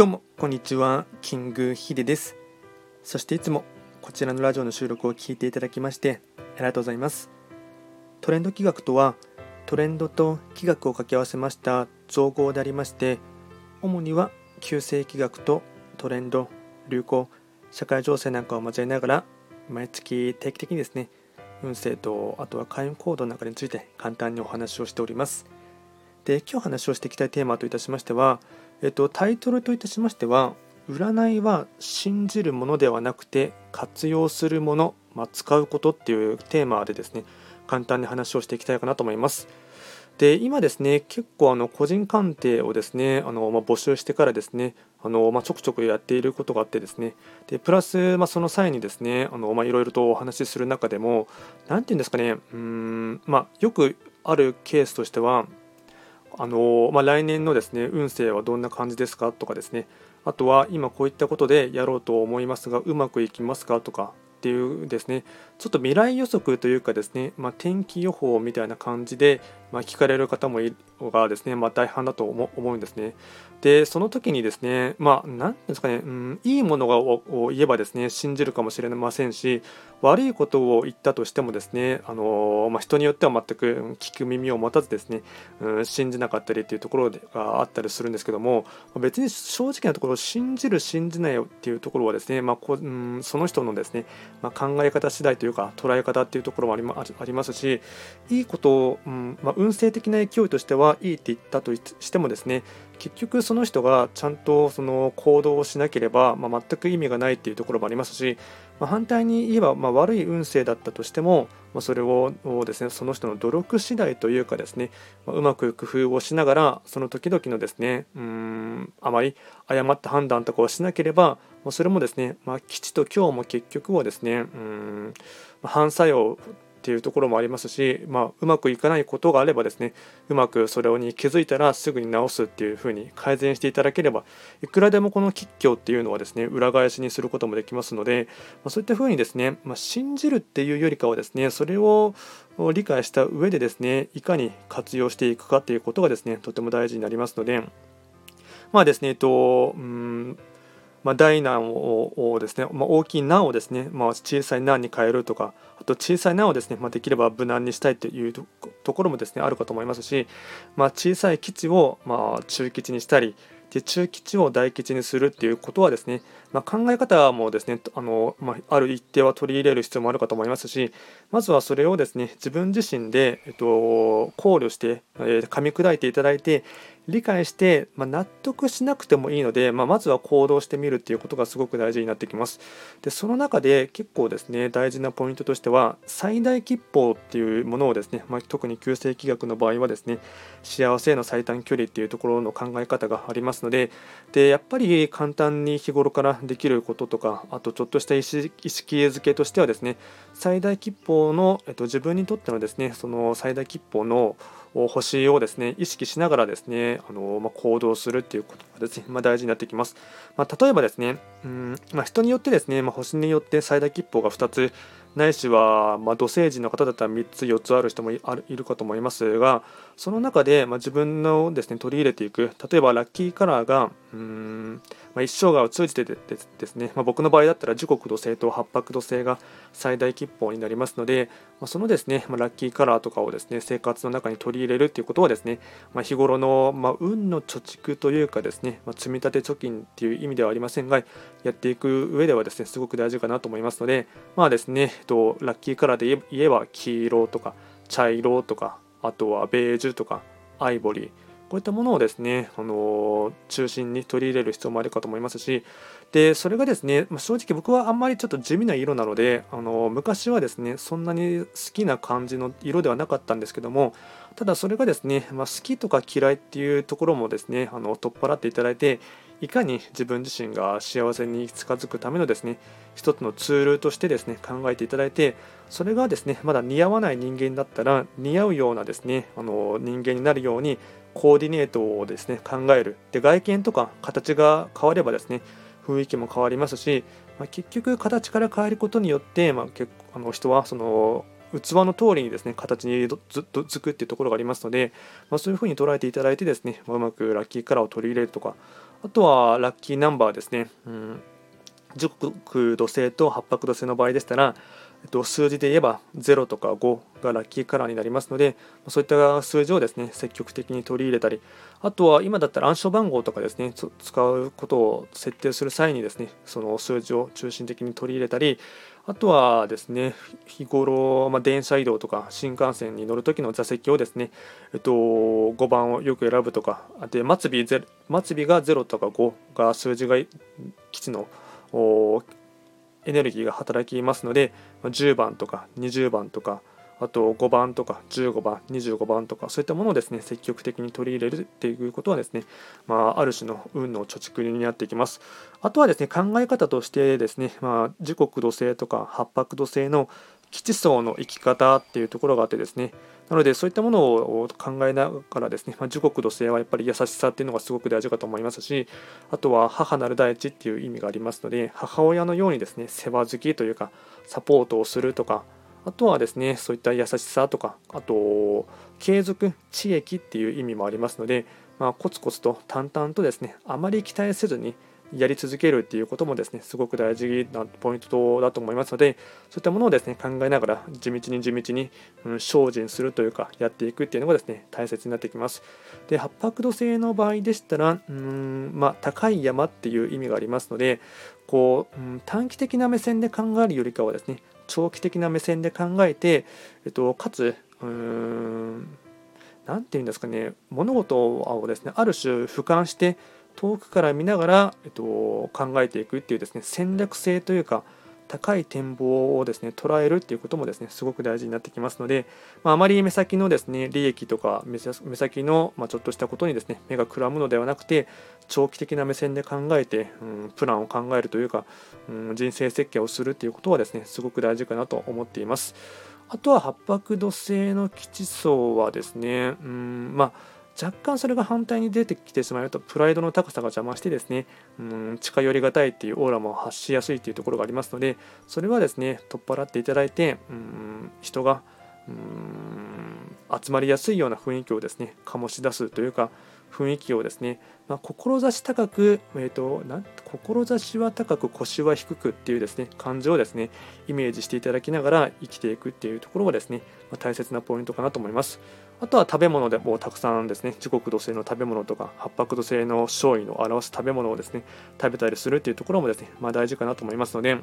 どうもこんにちは。キングヒデです。そしていつもこちらのラジオの収録を聞いていただきましてありがとうございます。トレンド企画とはトレンドと企画を掛け合わせました造語でありまして主には旧世企画とトレンド流行社会情勢なんかを交えながら毎月定期的にですね運勢とあとは開運行動なんかについて簡単にお話をしております。で今日話をしていきたいテーマといたしましては、えっと、タイトルといたしましては占いは信じるものではなくて活用するもの、まあ、使うことっていうテーマでですね簡単に話をしていきたいかなと思います。で今ですね結構あの個人鑑定をですねあの、まあ、募集してからですねあの、まあ、ちょくちょくやっていることがあってですねでプラス、まあ、その際にですね、いろいろとお話しする中でも何て言うんですかねうん、まあ、よくあるケースとしてはあの、まあ、来年のですね運勢はどんな感じですかとかですね。あとは今こういったことでやろうと思いますがうまくいきますかとかっていうですねちょっと未来予測というかですね、まあ、天気予報みたいな感じで、まあ、聞かれる方もいがですね、まあ、大半だと思うんですね。でその時にですねまあ何ですかね、うん、いいものを言えばですね信じるかもしれませんし悪いことを言ったとしてもですねあの、まあ、人によっては全く聞く耳を持たずですね、うん、信じなかったりっていうところがあったりするんですけども別に正直なところ信じる信じないっていうところはですね、まあこうん、その人のですね、まあ、考え方次第というか捉え方っていうところもありまありますしいいことを、うんまあ、運勢的な勢いとしてはいいって言ったとしてもですね結局その人がちゃんとその行動をしなければ、まあ、全く意味がないっていうところもありますし、まあ、反対に言えば、まあ、悪い運勢だったとしても、まあ、それをですねその人の努力次第というかですね、ま、うまく工夫をしながらその時々のですねうんあまり誤った判断とかをしなければ、ま、それもですね、まあ、吉と今日も結局はですねうん、ま、反作用っていうところもありますし、まあ、うまくいかないことがあればですねうまくそれに気づいたらすぐに直すっていうふうに改善していただければいくらでもこの吉凶っていうのはですね裏返しにすることもできますので、まあ、そういったふうにですね、まあ、信じるっていうよりかはですねそれを理解した上でですねいかに活用していくかっていうことがですねとても大事になりますのでまあですねえっとうんまあ、大難をですね、まあ、大きい難をですね、まあ、小さい難に変えるとかあと小さい難をですね、まあ、できれば無難にしたいというところもですねあるかと思いますし、まあ、小さい基地をまあ中基地にしたりで中基地を大基地にするっていうことはですね、まあ、考え方もですねあの、まあ、ある一定は取り入れる必要もあるかと思いますしまずはそれをですね自分自身で、えっと、考慮して、えー、噛み砕いていただいて理解して、まあ、納得しなくてもいいので、まあ、まずは行動してみるっていうことがすごく大事になってきます。でその中で結構ですね大事なポイントとしては最大吉報っていうものをですね、まあ、特に旧世紀学の場合はですね幸せへの最短距離っていうところの考え方がありますのででやっぱり簡単に日頃からできることとかあとちょっとした意識づけとしてはですね最大吉報の、えっと、自分にとってのですねその最大吉報の星をですね意識しながらですねあの、まあ、行動するっていうことがですね、まあ、大事になってきます。まあ、例えばですね、うんま人によってですね、ま星によって最大吉報が2つないしは、ま土星人の方だったら3つ4つある人もいるかと思いますがその中で、ま自分のですね取り入れていく例えばラッキーカラーがうんまあ、一生涯を通じてですね、まあ、僕の場合だったら時刻土星と八白土星が最大吉報になりますので、まあ、そのですね、まラッキーカラーとかをですね生活の中に取り入れるっていうことはですね、ま日頃の、ま運の貯蓄というかですね、ま積み立て貯金っていう意味ではありませんがやっていく上ではですねすごく大事かなと思いますのでまあですね、と、ラッキーカラーで言えば黄色とか茶色とかあとはベージュとかアイボリーこういったものをですね、あの中心に取り入れる必要もあるかと思いますし、でそれがですね、ま正直僕はあんまりちょっと地味な色なので、あの昔はですね、そんなに好きな感じの色ではなかったんですけども、ただそれがですね、まあ、好きとか嫌いっていうところもですね、あの取っ払っていただいて、いかに自分自身が幸せに近づくためのですね一つのツールとしてですね考えていただいてそれがですねまだ似合わない人間だったら似合うようなですねあの人間になるようにコーディネートをですね考える。で外見とか形が変わればですね雰囲気も変わりますし、まあ、結局形から変えることによって、まあ、結あの人はその器の通りにですね形にずっとつくっていうところがありますので、まあ、そういうふうに捉えていただいてですね、まあ、うまくラッキーカラーを取り入れるとかあとはラッキーナンバーですね、うん、時刻土星と八白土星の場合でしたら、えっと、数字で言えば0とか5がラッキーカラーになりますのでそういった数字をですね積極的に取り入れたりあとは今だったら暗証番号とかですね使うことを設定する際にですねその数字を中心的に取り入れたりあとはですね日頃、まあ、電車移動とか新幹線に乗るときの座席をですね、えっと、5番をよく選ぶとかで末尾末尾が0とか5が数字が基地のエネルギーが働きますので10番とか20番とかあと5番とか15番25番とかそういったものをですね積極的に取り入れるっていうことはですね、まあ、ある種の運の貯蓄になっていきます。あとはですね考え方としてですね、まあ、時刻土星とか八白土星の基地層の生き方っていうところがあってですねなのでそういったものを考えながらですね、まあ、時刻土星はやっぱり優しさっていうのがすごく大事かと思いますしあとは母なる大地っていう意味がありますので母親のようにですね世話好きというかサポートをするとかあとはですねそういった優しさとかあと継続知益っていう意味もありますので、まあ、コツコツと淡々とですねあまり期待せずにやり続けるっていうこともですねすごく大事なポイントだと思いますのでそういったものをですね考えながら地道に地道に、うん、精進するというかやっていくっていうのがですね大切になってきます。で八白土星の場合でしたらうんまあ高い山っていう意味がありますのでこう、うん、短期的な目線で考えるよりかはですね長期的な目線で考えて、えっと、かつ何て言うんですかね物事をですねある種俯瞰して遠くから見ながら、えっと、考えていくっていうですね戦略性というか高い展望をですね捉えるっていうこともですねすごく大事になってきますので、まあ、あまり目先のですね利益とか目先の、ま、ちょっとしたことにですね目がくらむのではなくて長期的な目線で考えて、うん、プランを考えるというか、うん、人生設計をするっていうことはですねすごく大事かなと思っています。あとは八白土星の基地層はですね、うん、まあ若干それが反対に出てきてしまうとプライドの高さが邪魔してですねうん近寄りがたいっていうオーラも発しやすいっていうところがありますのでそれはですね取っ払っていただいてうん人がうん集まりやすいような雰囲気をですね醸し出すというか雰囲気をですね、まあ、志高く、えーと、な志は高く腰は低くっていうですね感情をですねイメージしていただきながら生きていくっていうところがですね、まあ、大切なポイントかなと思います。あとは食べ物でもうたくさんですね、時刻土星の食べ物とか、八白土星の勝利の表す食べ物をですね、食べたりするっていうところもですね、まあ、大事かなと思いますので、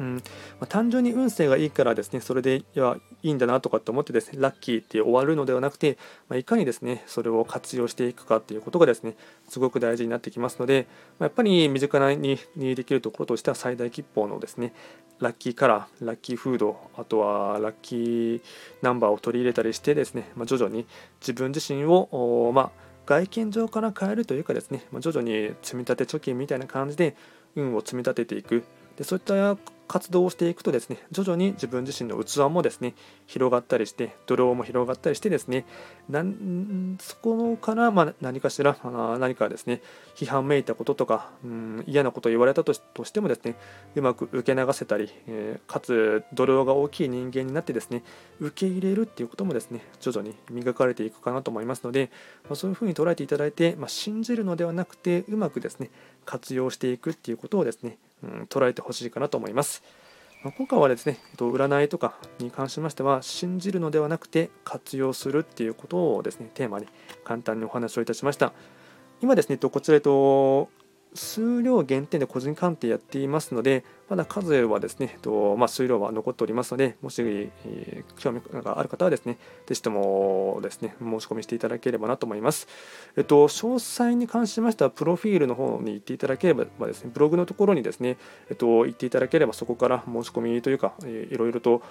うん。まあ、単純に運勢がいいからですねそれでいやいいんだなとかって思ってですねラッキーって終わるのではなくて、まあ、いかにですねそれを活用していくかっていうことがですねすごく大事になってきますので、まあ、やっぱり身近ににできるところとしては最大吉報のですねラッキーカラー、ラッキーフード、あとはラッキーナンバーを取り入れたりしてですね、まあ、徐々に自分自身を、まあ、外見上から変えるというかですね、まあ、徐々に積み立て貯金みたいな感じで運を積み立てていく。でそういった活動をしていくとですね徐々に自分自身の器もですね広がったりしてドローも広がったりしてですねなんそこから、まあ、何かしらあ何かですね批判めいたこととかうん嫌なことを言われたとしてもですねうまく受け流せたり、えー、かつドローが大きい人間になってですね受け入れるっていうこともですね徐々に磨かれていくかなと思いますので、まあ、そういうふうに捉えていただいて、まあ、信じるのではなくてうまくですね活用していくっていうことをですねうん、捉えてほしいかなと思います。まあ、今回はですね、えっと占いとかに関しましては、信じるのではなくて活用するっていうことをですね、テーマに簡単にお話をいたしました。今ですね、こちら、と数量限定で個人鑑定やっていますので、まだ数はですね、とまあ、数量は残っておりますので、もし、えー、興味がある方はですね、ぜひともですね、申し込みしていただければなと思います。えっと、詳細に関しましては、プロフィールの方に行っていただければですね、ブログのところにですね、えっと、行っていただければ、そこから申し込みというか、えー、いろいろと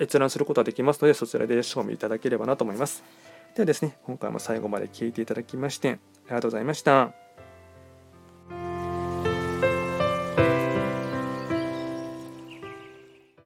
閲覧することができますので、そちらで賞味いただければなと思います。ではですね、今回も最後まで聞いていただきまして、ありがとうございました。